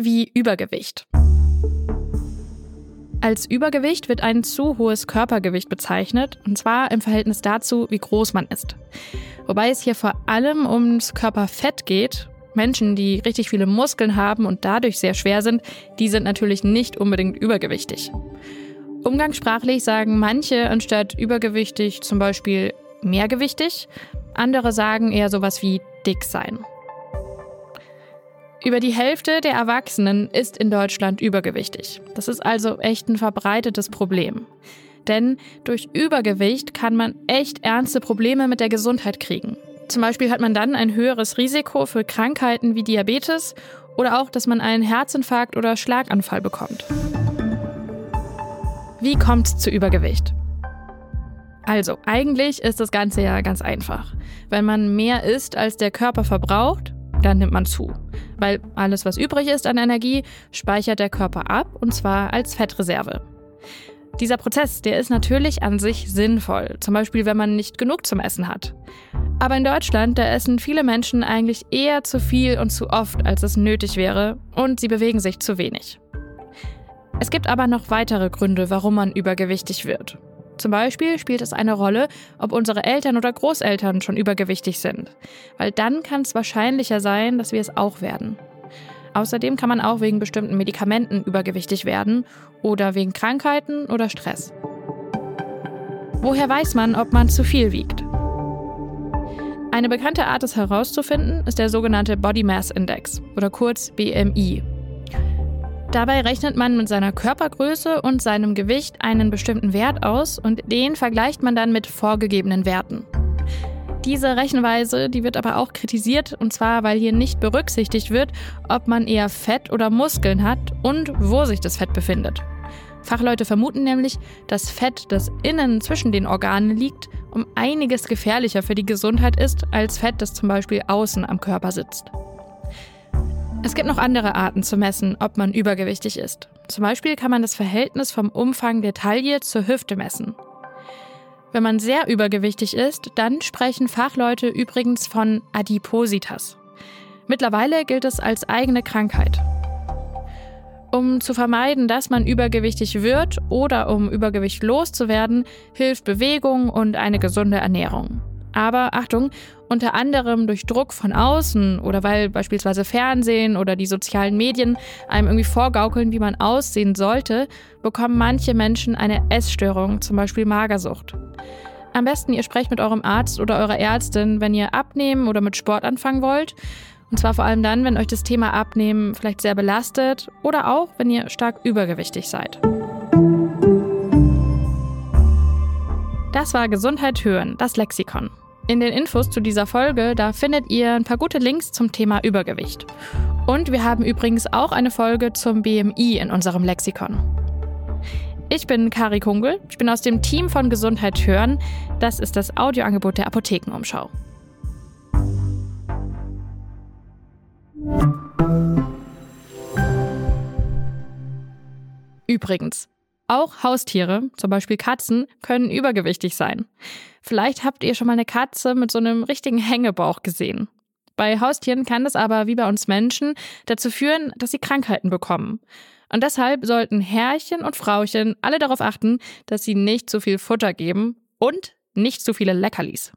Wie Übergewicht. Als Übergewicht wird ein zu hohes Körpergewicht bezeichnet, und zwar im Verhältnis dazu, wie groß man ist. Wobei es hier vor allem ums Körperfett geht. Menschen, die richtig viele Muskeln haben und dadurch sehr schwer sind, die sind natürlich nicht unbedingt übergewichtig. Umgangssprachlich sagen manche anstatt übergewichtig zum Beispiel mehrgewichtig, andere sagen eher sowas wie dick sein. Über die Hälfte der Erwachsenen ist in Deutschland übergewichtig. Das ist also echt ein verbreitetes Problem. Denn durch Übergewicht kann man echt ernste Probleme mit der Gesundheit kriegen. Zum Beispiel hat man dann ein höheres Risiko für Krankheiten wie Diabetes oder auch, dass man einen Herzinfarkt oder Schlaganfall bekommt. Wie kommt es zu Übergewicht? Also, eigentlich ist das Ganze ja ganz einfach. Wenn man mehr isst, als der Körper verbraucht, dann nimmt man zu. Weil alles, was übrig ist an Energie, speichert der Körper ab und zwar als Fettreserve. Dieser Prozess, der ist natürlich an sich sinnvoll, zum Beispiel wenn man nicht genug zum Essen hat. Aber in Deutschland, da essen viele Menschen eigentlich eher zu viel und zu oft, als es nötig wäre, und sie bewegen sich zu wenig. Es gibt aber noch weitere Gründe, warum man übergewichtig wird. Zum Beispiel spielt es eine Rolle, ob unsere Eltern oder Großeltern schon übergewichtig sind, weil dann kann es wahrscheinlicher sein, dass wir es auch werden. Außerdem kann man auch wegen bestimmten Medikamenten übergewichtig werden oder wegen Krankheiten oder Stress. Woher weiß man, ob man zu viel wiegt? Eine bekannte Art, es herauszufinden, ist der sogenannte Body Mass Index oder kurz BMI. Dabei rechnet man mit seiner Körpergröße und seinem Gewicht einen bestimmten Wert aus und den vergleicht man dann mit vorgegebenen Werten. Diese Rechenweise, die wird aber auch kritisiert und zwar, weil hier nicht berücksichtigt wird, ob man eher Fett oder Muskeln hat und wo sich das Fett befindet. Fachleute vermuten nämlich, dass Fett, das innen zwischen den Organen liegt, um einiges gefährlicher für die Gesundheit ist als Fett, das zum Beispiel außen am Körper sitzt. Es gibt noch andere Arten zu messen, ob man übergewichtig ist. Zum Beispiel kann man das Verhältnis vom Umfang der Taille zur Hüfte messen. Wenn man sehr übergewichtig ist, dann sprechen Fachleute übrigens von Adipositas. Mittlerweile gilt es als eigene Krankheit. Um zu vermeiden, dass man übergewichtig wird oder um Übergewicht loszuwerden, hilft Bewegung und eine gesunde Ernährung. Aber Achtung, unter anderem durch Druck von außen oder weil beispielsweise Fernsehen oder die sozialen Medien einem irgendwie vorgaukeln, wie man aussehen sollte, bekommen manche Menschen eine Essstörung, zum Beispiel Magersucht. Am besten ihr sprecht mit eurem Arzt oder eurer Ärztin, wenn ihr abnehmen oder mit Sport anfangen wollt. Und zwar vor allem dann, wenn euch das Thema Abnehmen vielleicht sehr belastet oder auch, wenn ihr stark übergewichtig seid. Das war Gesundheit hören, das Lexikon. In den Infos zu dieser Folge, da findet ihr ein paar gute Links zum Thema Übergewicht. Und wir haben übrigens auch eine Folge zum BMI in unserem Lexikon. Ich bin Kari Kungel, ich bin aus dem Team von Gesundheit hören. Das ist das Audioangebot der Apothekenumschau. Übrigens, auch Haustiere, zum Beispiel Katzen, können übergewichtig sein. Vielleicht habt ihr schon mal eine Katze mit so einem richtigen Hängebauch gesehen. Bei Haustieren kann das aber, wie bei uns Menschen, dazu führen, dass sie Krankheiten bekommen. Und deshalb sollten Herrchen und Frauchen alle darauf achten, dass sie nicht zu viel Futter geben und nicht zu viele Leckerlis.